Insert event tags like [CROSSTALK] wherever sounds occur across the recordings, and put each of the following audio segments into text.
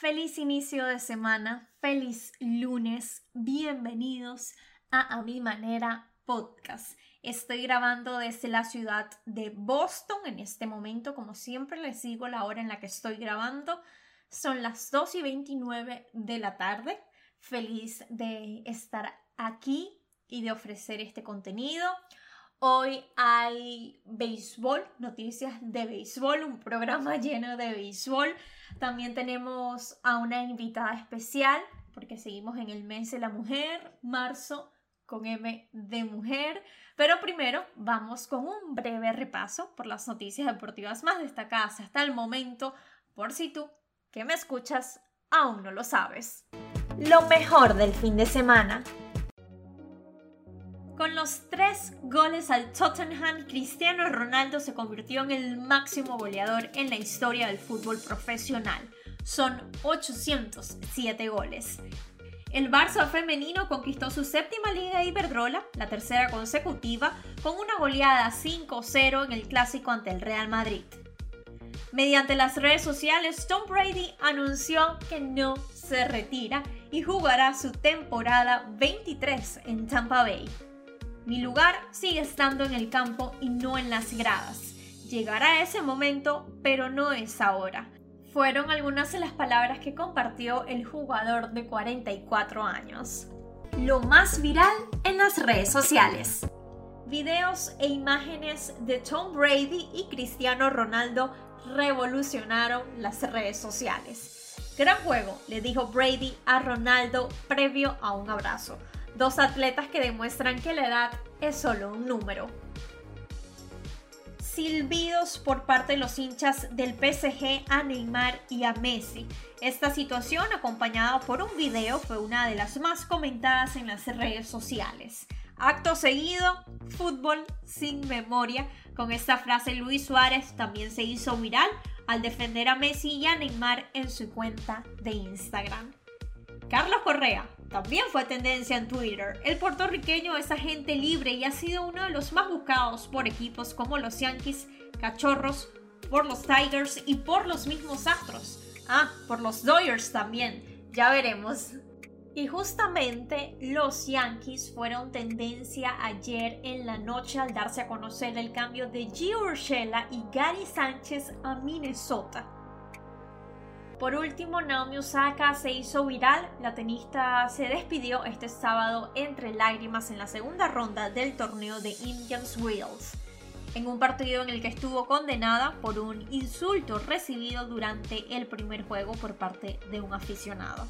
Feliz inicio de semana, feliz lunes, bienvenidos a A Mi Manera Podcast. Estoy grabando desde la ciudad de Boston en este momento, como siempre les digo la hora en la que estoy grabando. Son las 2 y 29 de la tarde. Feliz de estar aquí y de ofrecer este contenido. Hoy hay béisbol, noticias de béisbol, un programa [LAUGHS] lleno de béisbol. También tenemos a una invitada especial, porque seguimos en el mes de la mujer, marzo con M de mujer. Pero primero vamos con un breve repaso por las noticias deportivas más destacadas hasta el momento, por si tú, que me escuchas, aún no lo sabes. Lo mejor del fin de semana. Con los tres goles al Tottenham, Cristiano Ronaldo se convirtió en el máximo goleador en la historia del fútbol profesional. Son 807 goles. El Barça femenino conquistó su séptima liga Iberdrola, la tercera consecutiva, con una goleada 5-0 en el clásico ante el Real Madrid. Mediante las redes sociales, Tom Brady anunció que no se retira y jugará su temporada 23 en Tampa Bay. Mi lugar sigue estando en el campo y no en las gradas. Llegará ese momento, pero no es ahora. Fueron algunas de las palabras que compartió el jugador de 44 años. Lo más viral en las redes sociales. Videos e imágenes de Tom Brady y Cristiano Ronaldo revolucionaron las redes sociales. Gran juego, le dijo Brady a Ronaldo previo a un abrazo dos atletas que demuestran que la edad es solo un número. Silbidos por parte de los hinchas del PSG a Neymar y a Messi. Esta situación, acompañada por un video, fue una de las más comentadas en las redes sociales. Acto seguido, fútbol sin memoria. Con esta frase Luis Suárez también se hizo viral al defender a Messi y a Neymar en su cuenta de Instagram. Carlos Correa, también fue tendencia en Twitter. El puertorriqueño es agente libre y ha sido uno de los más buscados por equipos como los Yankees, Cachorros, por los Tigers y por los mismos Astros. Ah, por los Dodgers también. Ya veremos. Y justamente los Yankees fueron tendencia ayer en la noche al darse a conocer el cambio de Gio Urshela y Gary Sánchez a Minnesota. Por último, Naomi Osaka se hizo viral. La tenista se despidió este sábado entre lágrimas en la segunda ronda del torneo de Indians Wheels, en un partido en el que estuvo condenada por un insulto recibido durante el primer juego por parte de un aficionado.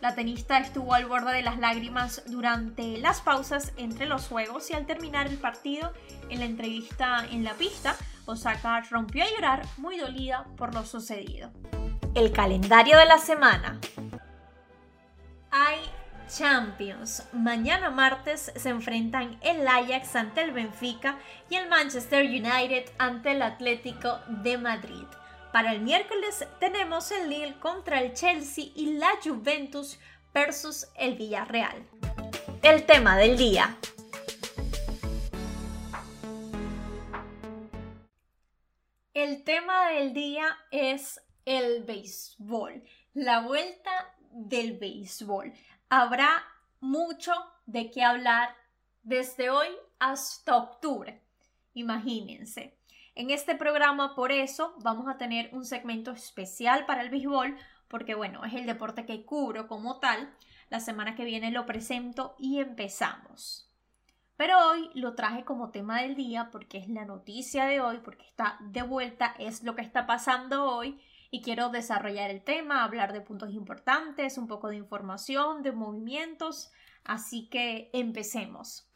La tenista estuvo al borde de las lágrimas durante las pausas entre los juegos y al terminar el partido, en la entrevista en la pista, Osaka rompió a llorar muy dolida por lo sucedido el calendario de la semana. Hay Champions. Mañana martes se enfrentan el Ajax ante el Benfica y el Manchester United ante el Atlético de Madrid. Para el miércoles tenemos el Lille contra el Chelsea y la Juventus versus el Villarreal. El tema del día. El tema del día es el béisbol, la vuelta del béisbol. Habrá mucho de qué hablar desde hoy hasta octubre. Imagínense. En este programa, por eso, vamos a tener un segmento especial para el béisbol, porque bueno, es el deporte que cubro como tal. La semana que viene lo presento y empezamos. Pero hoy lo traje como tema del día porque es la noticia de hoy, porque está de vuelta, es lo que está pasando hoy y quiero desarrollar el tema, hablar de puntos importantes, un poco de información, de movimientos, así que empecemos.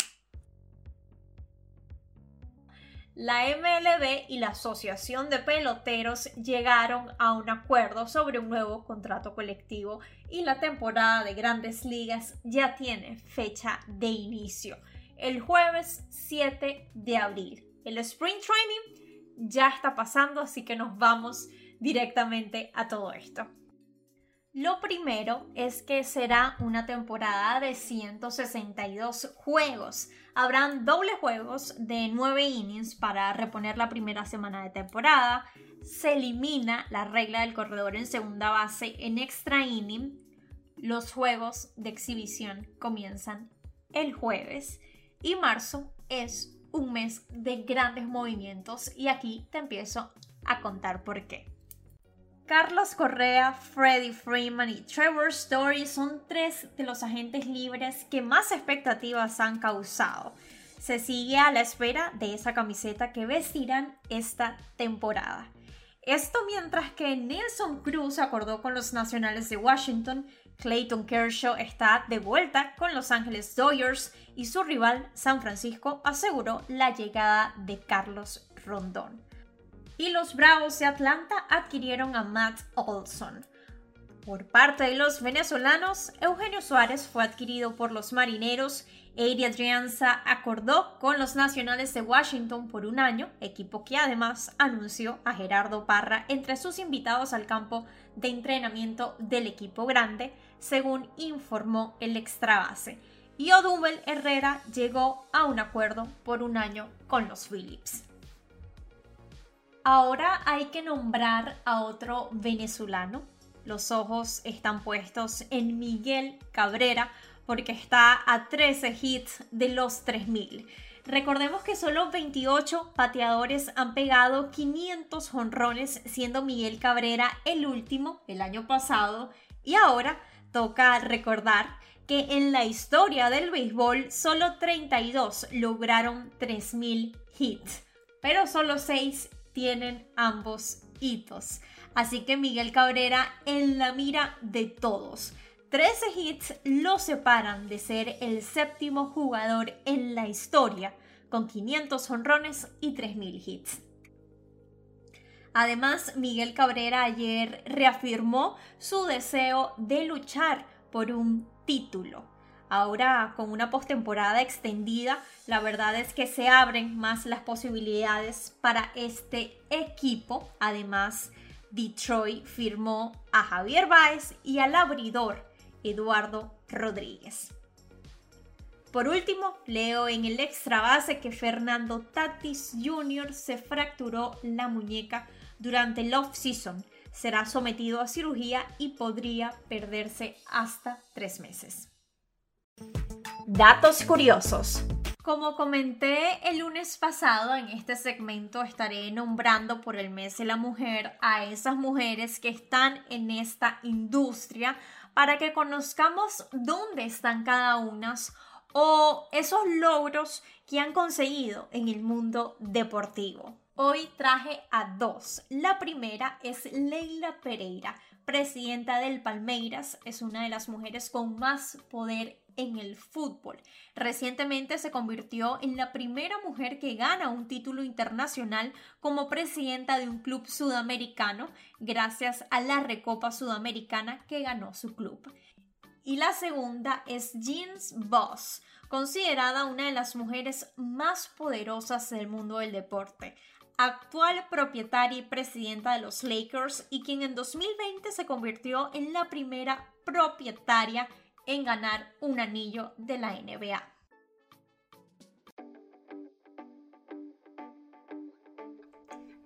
la MLB y la Asociación de Peloteros llegaron a un acuerdo sobre un nuevo contrato colectivo y la temporada de grandes ligas ya tiene fecha de inicio, el jueves 7 de abril. El Spring Training ya está pasando, así que nos vamos directamente a todo esto. Lo primero es que será una temporada de 162 juegos. Habrán doble juegos de 9 innings para reponer la primera semana de temporada. Se elimina la regla del corredor en segunda base en extra inning. Los juegos de exhibición comienzan el jueves y marzo es un mes de grandes movimientos y aquí te empiezo a contar por qué. Carlos Correa, Freddie Freeman y Trevor Story son tres de los agentes libres que más expectativas han causado. Se sigue a la espera de esa camiseta que vestirán esta temporada. Esto mientras que Nelson Cruz acordó con los Nacionales de Washington, Clayton Kershaw está de vuelta con Los Angeles Dodgers y su rival San Francisco aseguró la llegada de Carlos Rondón y los Bravos de Atlanta adquirieron a Matt Olson. Por parte de los venezolanos, Eugenio Suárez fue adquirido por los marineros, Eddie Adrianza acordó con los Nacionales de Washington por un año, equipo que además anunció a Gerardo Parra entre sus invitados al campo de entrenamiento del equipo grande, según informó el extrabase. Y Odubel Herrera llegó a un acuerdo por un año con los Phillips. Ahora hay que nombrar a otro venezolano. Los ojos están puestos en Miguel Cabrera porque está a 13 hits de los 3000. Recordemos que solo 28 pateadores han pegado 500 jonrones, siendo Miguel Cabrera el último el año pasado. Y ahora toca recordar que en la historia del béisbol solo 32 lograron 3000 hits, pero solo 6 tienen ambos hitos. Así que Miguel Cabrera en la mira de todos. 13 hits lo separan de ser el séptimo jugador en la historia, con 500 honrones y 3.000 hits. Además, Miguel Cabrera ayer reafirmó su deseo de luchar por un título. Ahora con una postemporada extendida, la verdad es que se abren más las posibilidades para este equipo. Además, Detroit firmó a Javier Báez y al abridor Eduardo Rodríguez. Por último, leo en el extra base que Fernando Tatis Jr. se fracturó la muñeca durante el off-season. Será sometido a cirugía y podría perderse hasta tres meses. Datos curiosos. Como comenté el lunes pasado, en este segmento estaré nombrando por el mes de la mujer a esas mujeres que están en esta industria para que conozcamos dónde están cada una o esos logros que han conseguido en el mundo deportivo. Hoy traje a dos. La primera es Leila Pereira, presidenta del Palmeiras. Es una de las mujeres con más poder en el fútbol. Recientemente se convirtió en la primera mujer que gana un título internacional como presidenta de un club sudamericano gracias a la Recopa Sudamericana que ganó su club. Y la segunda es Jeans Boss, considerada una de las mujeres más poderosas del mundo del deporte actual propietaria y presidenta de los Lakers y quien en 2020 se convirtió en la primera propietaria en ganar un anillo de la NBA.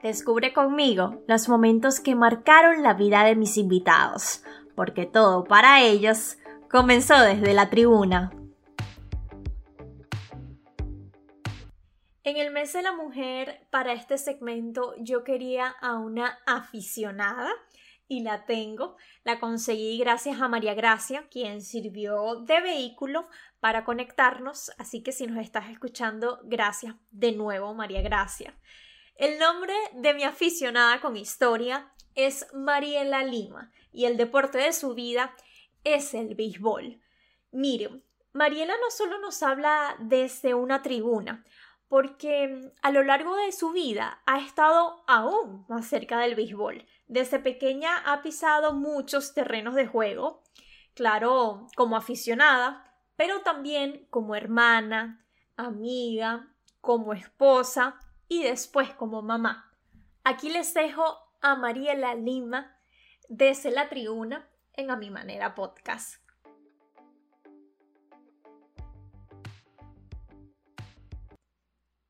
Descubre conmigo los momentos que marcaron la vida de mis invitados, porque todo para ellos comenzó desde la tribuna. En el mes de la mujer, para este segmento, yo quería a una aficionada y la tengo. La conseguí gracias a María Gracia, quien sirvió de vehículo para conectarnos. Así que si nos estás escuchando, gracias de nuevo, María Gracia. El nombre de mi aficionada con historia es Mariela Lima y el deporte de su vida es el béisbol. Miren, Mariela no solo nos habla desde una tribuna, porque mm, a lo largo de su vida ha estado aún más cerca del béisbol. Desde pequeña ha pisado muchos terrenos de juego, claro, como aficionada, pero también como hermana, amiga, como esposa y después como mamá. Aquí les dejo a Mariela Lima desde la tribuna en A Mi Manera Podcast.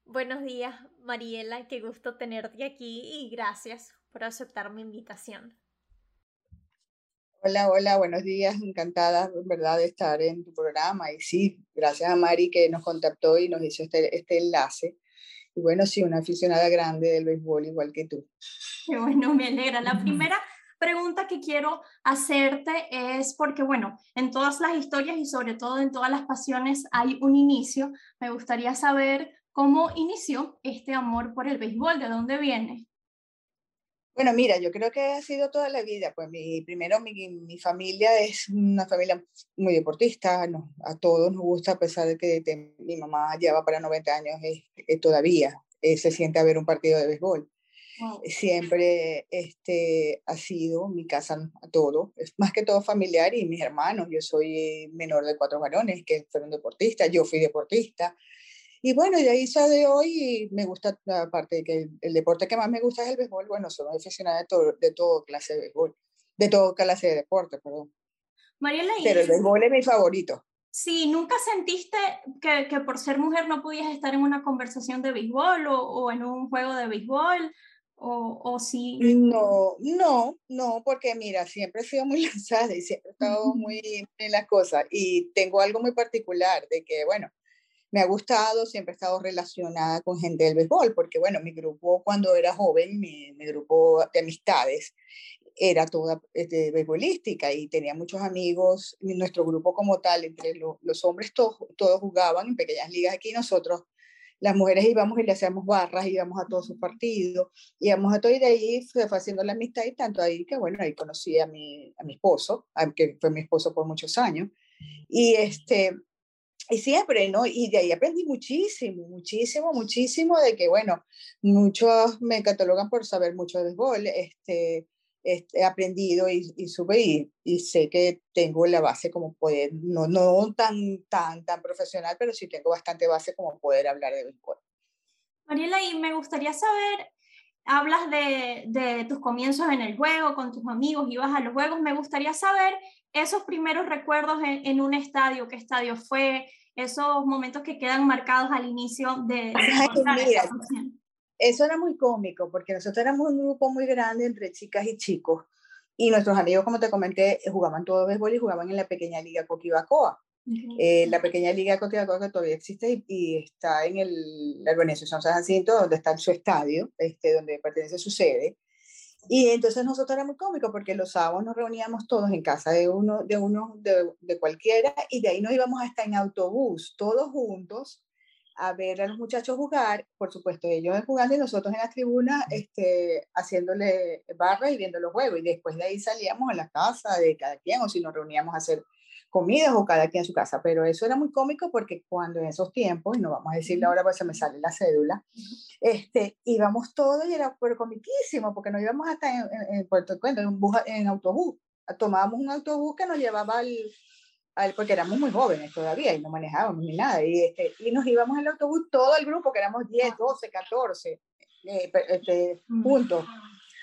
Buenos días, Mariela, qué gusto tenerte aquí y gracias por aceptar mi invitación. Hola, hola, buenos días, encantada, verdad, de estar en tu programa. Y sí, gracias a Mari que nos contactó y nos hizo este, este enlace. Y bueno, sí, una aficionada grande del béisbol, igual que tú. Qué bueno, me alegra. La primera pregunta que quiero hacerte es porque, bueno, en todas las historias y sobre todo en todas las pasiones hay un inicio. Me gustaría saber ¿Cómo inició este amor por el béisbol? ¿De dónde viene? Bueno, mira, yo creo que ha sido toda la vida. Pues mi, primero, mi, mi familia es una familia muy deportista, a todos nos gusta, a pesar de que mi mamá lleva para 90 años, todavía eh, se siente a ver un partido de béisbol. Siempre este, ha sido mi casa a todo, es más que todo familiar y mis hermanos. Yo soy menor de cuatro varones que fueron deportistas, yo fui deportista. Y bueno, de ahí de hoy me gusta, aparte de que el, deporte que más me gusta es el béisbol, bueno, soy aficionada de todo, de todo clase de béisbol, de todo clase de deporte, perdón. Mariela, Pero el béisbol es mi favorito. Sí, ¿nunca sentiste que, que, por ser mujer no podías estar en una conversación de béisbol o, o en un juego de béisbol? O, o sí? No, no, no, porque mira, siempre he sido muy [LAUGHS] lanzada y siempre he estado muy en las cosas. Y tengo algo muy particular de que, bueno, me ha gustado, siempre he estado relacionada con gente del béisbol, porque bueno, mi grupo cuando era joven, mi, grupo de amistades, era toda este, beisbolística y tenía muchos amigos, nuestro grupo como tal, entre los hombres todos, todos jugaban en pequeñas ligas aquí, nosotros las mujeres íbamos y le hacíamos barras, íbamos a todos sus partidos, íbamos a todo y de ahí fue haciendo la amistad y tanto ahí que bueno, ahí conocí a mi, a mi esposo, que fue mi esposo por muchos años, y este, y siempre, ¿no? Y de ahí aprendí muchísimo, muchísimo, muchísimo de que, bueno, muchos me catalogan por saber mucho de béisbol, este, este, he aprendido y, y sube y, sé que tengo la base como poder, no, no tan, tan, tan profesional, pero sí tengo bastante base como poder hablar de béisbol. Mariela, y me gustaría saber, hablas de, de tus comienzos en el juego, con tus amigos, ibas a los juegos, me gustaría saber esos primeros recuerdos en, un estadio, qué estadio fue, esos momentos que quedan marcados al inicio de... [LAUGHS] eso era muy cómico, porque nosotros éramos un grupo muy grande entre chicas y chicos, y nuestros amigos, como te comenté, jugaban todo béisbol y jugaban en la pequeña liga Coquibacoa. Eh, la pequeña liga Coquibacoa que todavía existe y, está en el, la organización San Jacinto, donde está su estadio, este, donde pertenece su sede. Y entonces nosotros era muy cómico porque los sábados nos reuníamos todos en casa de uno, de uno, de, de cualquiera, y de ahí nos íbamos hasta en autobús, todos juntos, a ver a los muchachos jugar, por supuesto ellos jugando y nosotros en la tribuna este, haciéndole barra y viendo los juegos. Y después de ahí salíamos a la casa de cada quien o si nos reuníamos a hacer comidas o cada quien en su casa, pero eso era muy cómico porque cuando en esos tiempos, y no vamos a decirle ahora pues se me sale la cédula, este, íbamos todos y era pero comiquísimo porque nos íbamos hasta en, en, Puerto Cuento, en, en autobús, tomábamos un autobús que nos llevaba al, al, porque éramos muy jóvenes todavía y no manejábamos ni nada, y, este, y nos íbamos en el autobús todo el grupo, que éramos 10, 12, 14, este, juntos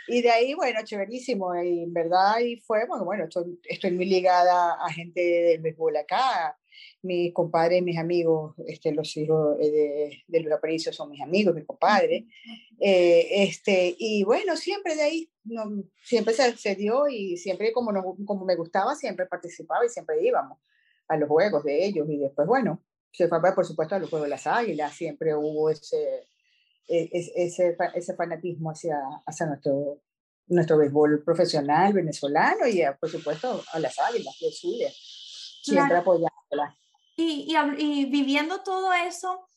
y de ahí, bueno, chéverísimo, y en verdad, y fue, bueno, bueno, estoy, estoy muy ligada a gente del béisbol acá, mis compadres, mis amigos, este, los hijos de, de Luis Aparicio son mis amigos, mis compadres, eh, este, y bueno, siempre de ahí, no, siempre se, se, dio y siempre como, no, como me gustaba, siempre participaba y siempre íbamos a los juegos de ellos, y después, bueno, se fue, por supuesto, a los Juegos de las Águilas, siempre hubo ese e, ese, ese fanatismo hacia, hacia nuestro, nuestro béisbol profesional venezolano y, por supuesto, a las águilas de Zulia, siempre apoyándolas. Y, y, y, viviendo todo eso,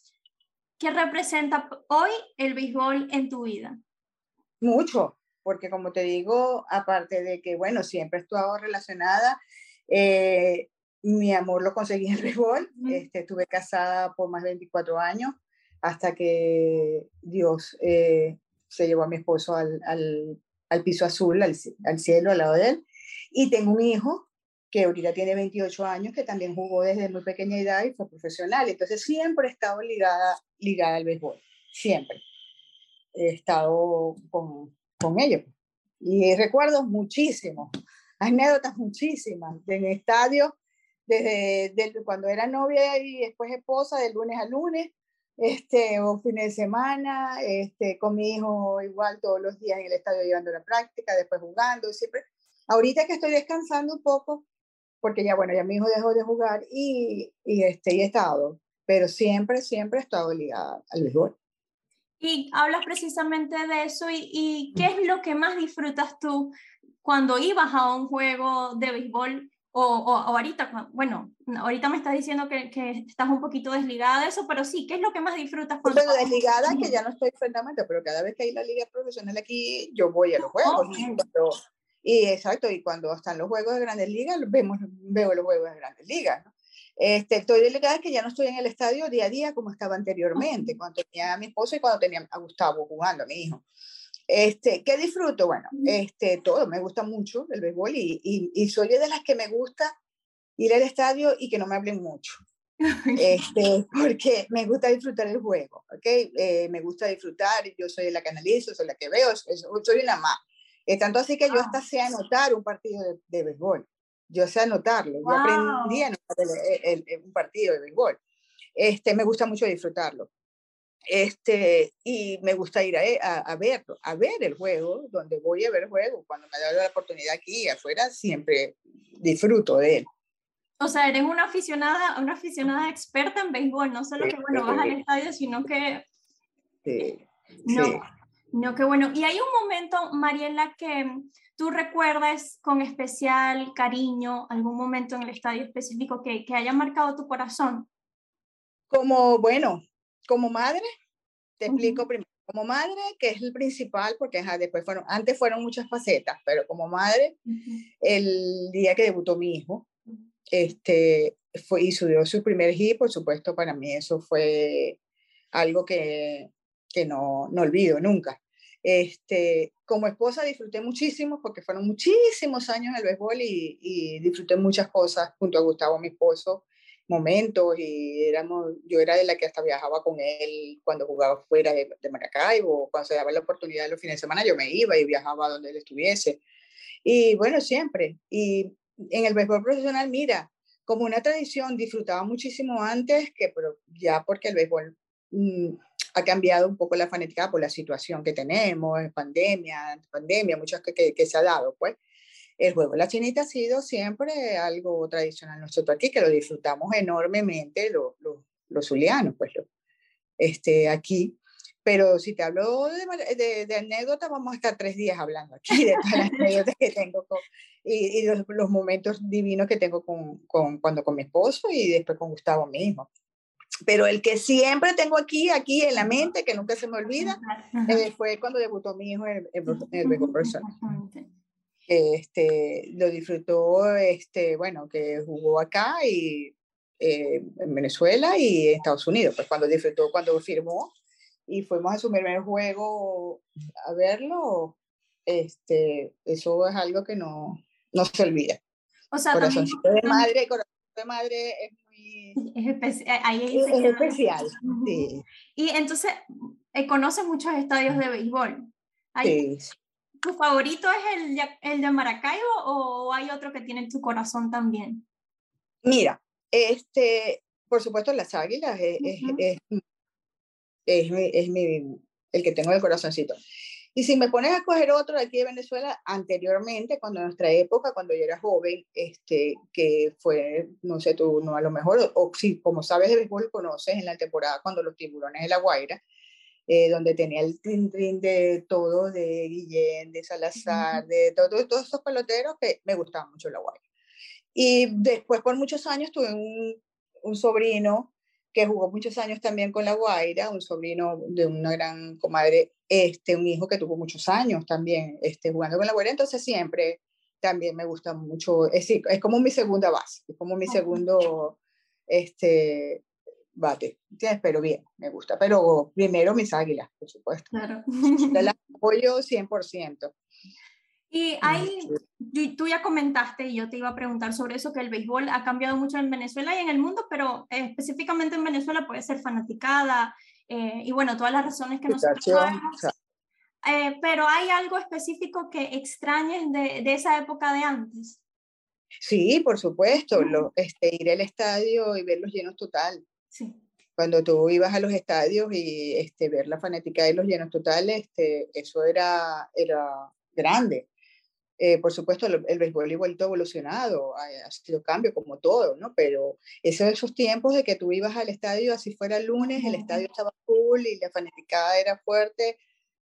¿qué representa hoy el béisbol en tu vida? Mucho, porque como te digo, aparte de que, bueno, siempre he estado relacionada, eh, mi amor lo conseguí en el béisbol, este, estuve casada por más de 24 años, hasta que Dios eh, se llevó a mi esposo al, al, al piso azul, al, al, cielo, al lado de él. Y tengo un hijo que ahorita tiene 28 años, que también jugó desde muy pequeña edad y fue profesional. Entonces siempre he estado ligada, ligada al béisbol, siempre. He estado con, con ellos. Y recuerdo muchísimo, anécdotas muchísimas, en estadio, desde, desde, cuando era novia y después esposa, de lunes a lunes, este, o fines de semana, este, con mi hijo igual todos los días en el estadio llevando la práctica, después jugando, siempre. Ahorita que estoy descansando un poco, porque ya, bueno, ya mi hijo dejó de jugar y, y, este, y he estado, pero siempre, siempre he estado ligada al béisbol. Y hablas precisamente de eso y, y ¿qué es lo que más disfrutas tú cuando ibas a un juego de béisbol o, o, ahorita, bueno, ahorita me estás diciendo que, que, estás un poquito desligada de eso, pero sí, ¿qué es lo que más disfrutas? Cuando... Bueno, desligada que ya no estoy francamente, pero cada vez que hay la liga profesional aquí, yo voy a los juegos. Okay. Y, y, exacto, y cuando están los juegos de grandes ligas, vemos, veo los juegos de grandes ligas. ¿no? Este, estoy delegada que ya no estoy en el estadio día a día como estaba anteriormente, cuando tenía a mi esposo y cuando tenía a Gustavo jugando, a mi hijo. Este, ¿Qué disfruto? Bueno, este, todo, me gusta mucho el béisbol y, y, y, soy de las que me gusta ir al estadio y que no me hablen mucho. [LAUGHS] Este, porque me gusta disfrutar el juego, ¿ok? Eh, me gusta disfrutar, yo soy la que analizo, soy la que veo, soy una más. Eh, tanto así que yo hasta sé anotar un partido de, de béisbol, yo sé anotarlo, wow. yo aprendí a anotar el, el, el, un partido de béisbol. Este, me gusta mucho disfrutarlo. Este, y me gusta ir a, a, a, verlo, a ver el juego, donde voy a ver el juego. Cuando me da la oportunidad aquí afuera, siempre disfruto de él. O sea, eres una aficionada, una aficionada experta en béisbol, no solo que, bueno, vas al estadio, sino que... Sí, no, sí. no, qué bueno. Y hay un momento, Mariela, que tú recuerdas con especial cariño, algún momento en el estadio específico que, que haya marcado tu corazón. Como, bueno, como madre, te explico uh -huh. primero, como madre, que es el principal, porque ajá, después fueron, antes fueron muchas facetas, pero como madre, uh -huh. el día que debutó mi hijo, este, fue, y subió su primer hit, por supuesto, para mí eso fue algo que, que no, no olvido nunca. Este, como esposa disfruté muchísimo porque fueron muchísimos años en el béisbol y, y disfruté muchas cosas junto a Gustavo, mi esposo, momentos y éramos, yo era de la que hasta viajaba con él cuando jugaba fuera de, Maracaibo, cuando se daba la oportunidad los fines de semana yo me iba y viajaba donde él estuviese. Y bueno, siempre. Y en el béisbol profesional, mira, como una tradición, disfrutaba muchísimo antes, que pero ya porque el béisbol mmm, ha cambiado un poco la fanática por la situación que tenemos, pandemia, pandemia, muchas que, que, que se ha dado, pues el juego de la chinita ha sido siempre algo tradicional nosotros aquí, que lo disfrutamos enormemente los, los, los zulianos, pues lo, este, aquí. Pero si te hablo de, de, de, anécdotas, vamos a estar tres días hablando aquí de todas las anécdotas que tengo con, y, y los, los, momentos divinos que tengo con, con, cuando con mi esposo y después con Gustavo mismo. Pero el que siempre tengo aquí, aquí en la mente, que nunca se me olvida, eh, fue cuando debutó mi hijo en, en, en el personal este, lo disfrutó, este, bueno, que jugó acá y eh, en Venezuela y en Estados Unidos, pues cuando disfrutó, cuando firmó y fuimos a su primer juego a verlo, este, eso es algo que no, no se olvida. O sea, corazoncito también, de madre, corazoncito de madre es muy... Es, especi ahí es, es especial, sí. Y entonces, eh, ¿conoces muchos estadios de béisbol? Hay, sí. ¿Tu favorito es el, el de Maracaibo o hay otro que tiene en tu corazón también? Mira, este, por supuesto las águilas es, uh -huh. es, es, es, es, mi, el que tengo en el corazoncito. Y si me pones a coger otro de aquí de Venezuela, anteriormente, cuando en nuestra época, cuando yo era joven, este, que fue, no sé tú, no a lo mejor, o si como sabes de béisbol, conoces en la temporada cuando los tiburones de La Guaira, eh, donde tenía el trin, trin de todo, de Guillén, de Salazar, de todo, todos esos peloteros que me gustaban mucho la Guaira. Y después, por muchos años, tuve un, un, sobrino que jugó muchos años también con la Guaira, un sobrino de una gran comadre, este, un hijo que tuvo muchos años también este, jugando con la Guaira, entonces siempre también me gusta mucho, es, es como mi segunda base, es como mi segundo, este, bate, ¿entiendes? Pero bien, me gusta. Pero primero mis águilas, por supuesto. Claro. las [LAUGHS] apoyo 100%. Y hay, tú ya comentaste, y yo te iba a preguntar sobre eso, que el béisbol ha cambiado mucho en Venezuela y en el mundo, pero específicamente en Venezuela puede ser fanaticada, eh, y bueno, todas las razones que nosotros sabemos. Eh, pero hay algo específico que extrañes de, de, esa época de antes. Sí, por supuesto, lo, este, ir al estadio y verlos llenos total. Sí. Cuando tú ibas a los estadios y este, ver la fanática de los llenos totales, este, eso era, era grande. Eh, por supuesto, el, el, béisbol ha vuelto evolucionado, ha, ha, sido cambio como todo, ¿no? Pero esos, esos tiempos de que tú ibas al estadio, así fuera el lunes, el estadio estaba full y la fanaticada era fuerte,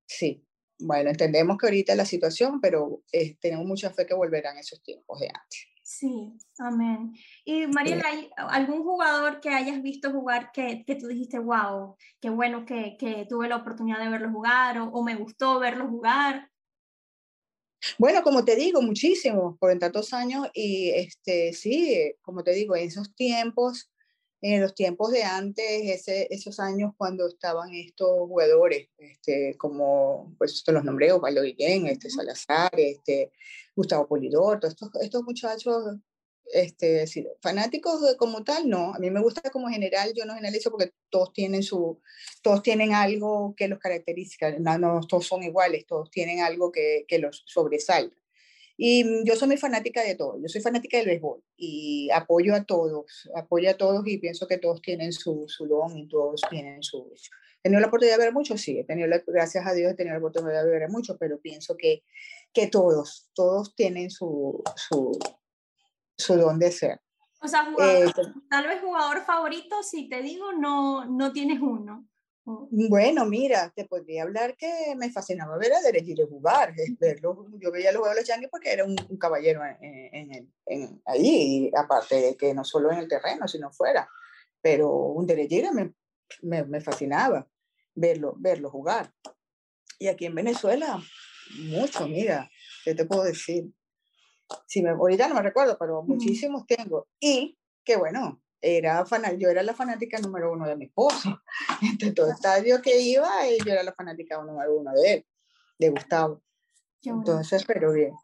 sí. Bueno, entendemos que ahorita la situación, pero eh, tenemos mucha fe que volverán esos tiempos de antes. Sí, amén. Y Mariela, ¿hay algún jugador que hayas visto jugar que, que tú dijiste, wow, qué bueno que, que, tuve la oportunidad de verlo jugar o, o, me gustó verlo jugar? Bueno, como te digo, muchísimo, por tantos años y este, sí, como te digo, en esos tiempos, en los tiempos de antes, ese, esos años cuando estaban estos jugadores, este, como, pues te los nombré, Osvaldo Guillén, este, Salazar, este, Gustavo Polidor, todos estos, estos muchachos este, fanáticos como tal, no. A mí me gusta como general, yo no generalizo porque todos tienen su, todos tienen algo que los caracteriza, no, no todos son iguales, todos tienen algo que, que los sobresalta. Y yo soy muy fanática de todo, yo soy fanática del béisbol y apoyo a todos, apoyo a todos y pienso que todos tienen su, su don y todos tienen su... ¿He tenido la oportunidad de ver mucho? Sí, he tenido la, gracias a Dios he tenido la oportunidad de ver mucho, pero pienso que, que todos, todos tienen su, su, su don de ser. O sea, jugador, eh, tal vez jugador favorito, si te digo, no, no tienes uno. Bueno, mira, te podría hablar que me fascinaba ver a Derek jugar, verlo, yo veía los juegos de los Yankees porque era un, caballero en, en, y aparte de que no solo en el terreno, sino fuera, pero un Derek me, me, me, fascinaba verlo, verlo jugar. Y aquí en Venezuela, mucho, mira, ¿qué te puedo decir? Si me, ahorita no me recuerdo, pero muchísimos tengo. Y que bueno, era yo era la fanática número uno de mi esposo. [LAUGHS] Entre todo estadio que iba, yo era la fanática número uno de él, de Gustavo. Entonces, pero bien.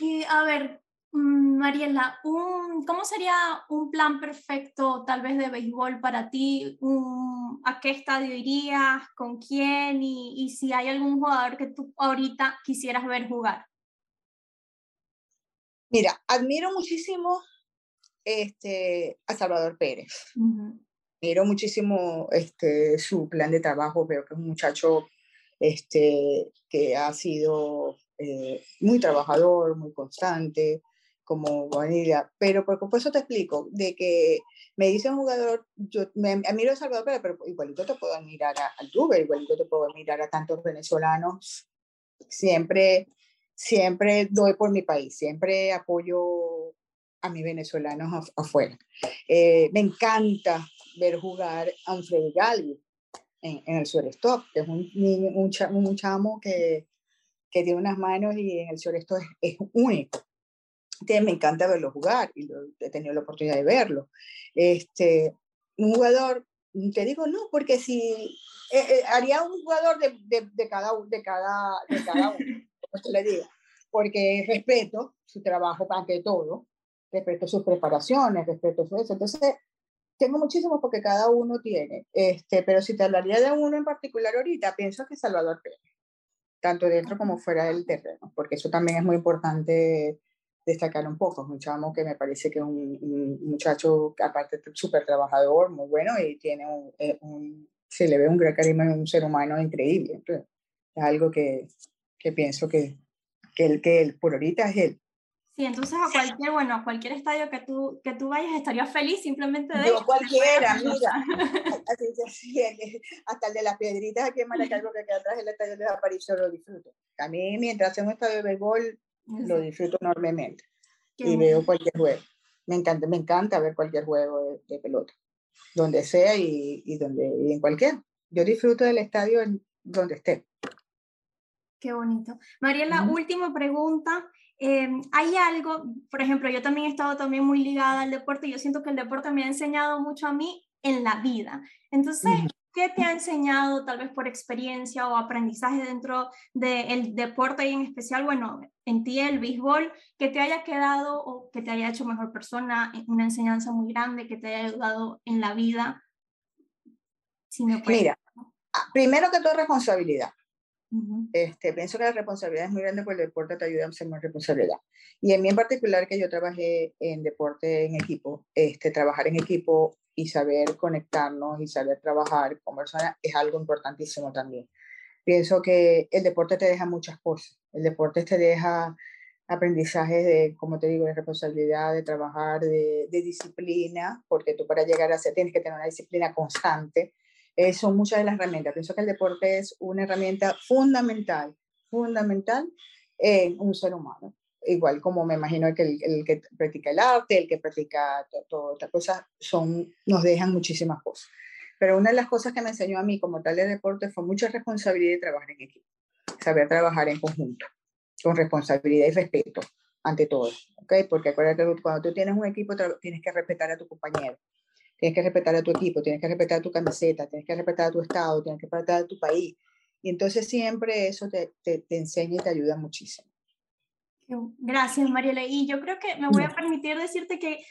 Y a ver, mm, Mariela, un, ¿cómo sería un plan perfecto tal vez de béisbol para ti? ¿A qué estadio irías? ¿Con quién? Y, y si hay algún jugador que tú ahorita quisieras ver jugar. Mira, admiro muchísimo este, a Salvador Pérez. Admiro muchísimo este, su plan de trabajo, veo que es un muchacho este, que ha sido eh, muy trabajador, muy constante, como vanilla, pero por, por eso te explico, de que me dice un jugador, yo me admiro a Salvador Pérez, pero igualito te puedo admirar al Tuber, igualito te puedo admirar a tantos venezolanos, siempre siempre doy por mi país, siempre apoyo a mis venezolanos afuera. Eh, me encanta ver jugar a un Freddy Galvi en, el shortstop, que es un, un, un chamo que, que, tiene unas manos y en el shortstop es, es único. Entonces, me encanta verlo jugar y he tenido la oportunidad de verlo. Este, un jugador, te digo no, porque si eh, eh, haría un jugador de, de, cada, de, cada, de cada uno, como le digo, porque respeto su trabajo ante todo, respeto sus preparaciones, respeto su eso. Entonces, tengo muchísimos porque cada uno tiene, este, pero si te hablaría de uno en particular ahorita, pienso que Salvador Pérez, tanto dentro como fuera del terreno, porque eso también es muy importante destacar un poco. Es un chamo que me parece que es un, muchacho, aparte súper trabajador, muy bueno y tiene eh, un, se le ve un gran carisma en un ser humano increíble. Entonces, es algo que, que pienso que, que el que él, por ahorita es él. Sí, entonces a cualquier, bueno, a cualquier estadio que tú, que tú vayas estaría feliz simplemente de Yo cualquiera, mira. [LAUGHS] Así, hasta el de las piedritas aquí en [LAUGHS] Maracaibo que queda atrás del estadio de Aparicio lo disfruto. A mí mientras hacemos un estadio de béisbol lo disfruto enormemente. y veo cualquier juego. Me encanta, me encanta ver cualquier juego de, pelota, donde sea y, y donde, y en cualquier. Yo disfruto del estadio en donde esté. Qué bonito. Mariela, última pregunta. Em, ¿Hay algo, por ejemplo, yo también he estado también muy ligada al deporte y yo siento que el deporte me ha enseñado mucho a mí en la vida. Entonces, ¿qué te ha enseñado tal vez por experiencia o aprendizaje dentro del deporte y en especial, bueno, en ti el béisbol, que te haya quedado o que te haya hecho mejor persona, una enseñanza muy grande que te haya ayudado en la vida? Si me Mira, primero que todo responsabilidad. Este, pienso que la responsabilidad es muy grande porque el deporte te ayuda a ser más responsabilidad. Y en mí en particular, que yo trabajé en deporte en equipo, este, trabajar en equipo y saber conectarnos y saber trabajar con personas es algo importantísimo también. Pienso que el deporte te deja muchas cosas. El deporte te deja aprendizajes de, como te digo, de responsabilidad, de trabajar, de, disciplina, porque tú para llegar a ser tienes que tener una disciplina constante. Eh, son muchas de las herramientas. Pienso que el deporte es una herramienta fundamental, fundamental en un ser humano igual como me imagino que el, que practica el arte, el que practica todas estas cosas, son, nos dejan muchísimas cosas. Pero una de las cosas que me enseñó a mí como tal de deporte fue mucha responsabilidad de trabajar en equipo, saber trabajar en conjunto, con responsabilidad y respeto ante todo, ¿ok? Porque acuérdate cuando tú tienes un equipo tienes que respetar a tu compañero, tienes que respetar a tu equipo, tienes que respetar a tu camiseta, tienes que respetar a tu estado, tienes que respetar a tu país. Y entonces siempre eso te, te, te enseña y te ayuda muchísimo. Gracias, Mariela. Y yo creo que me voy a permitir decirte que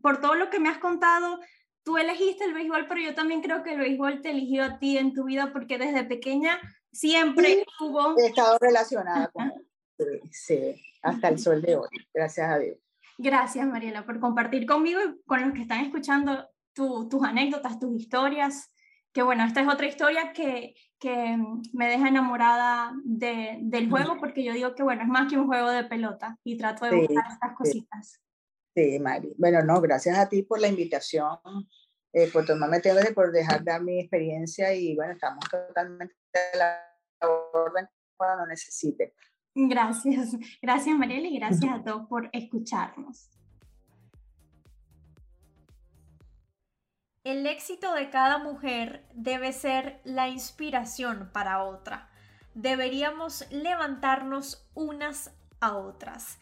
por todo lo que me has contado, tú elegiste el béisbol, pero yo también creo que el béisbol te eligió a ti en tu vida porque desde pequeña siempre hubo... He estado relacionada con [LAUGHS] él. Sí, hasta el sol de hoy, gracias a Dios. Gracias, Mariela, por compartir conmigo y con los que están escuchando tus anécdotas, tus historias. Que bueno, esta es otra historia que, que me deja enamorada de, del juego porque yo digo que bueno, es más que un juego de pelota y trato de buscar estas cositas. Sí, Mari. Bueno, no, gracias a ti por la invitación, eh, por tomarme tiempo y por dejar dar mi experiencia y bueno, estamos totalmente a la orden cuando necesite. Gracias, gracias Mariela y gracias a todos por escucharnos. El éxito de cada mujer debe ser la inspiración para otra. Deberíamos levantarnos unas a otras.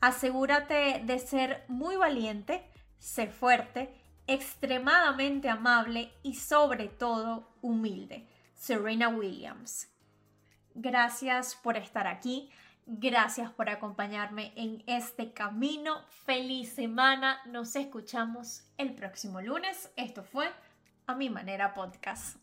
Asegúrate de ser muy valiente, sé fuerte, extremadamente amable y sobre todo humilde. Serena Williams. Gracias por estar aquí. Gracias por acompañarme en este camino. Feliz semana. Nos escuchamos el próximo lunes. Esto fue A Mi Manera Podcast.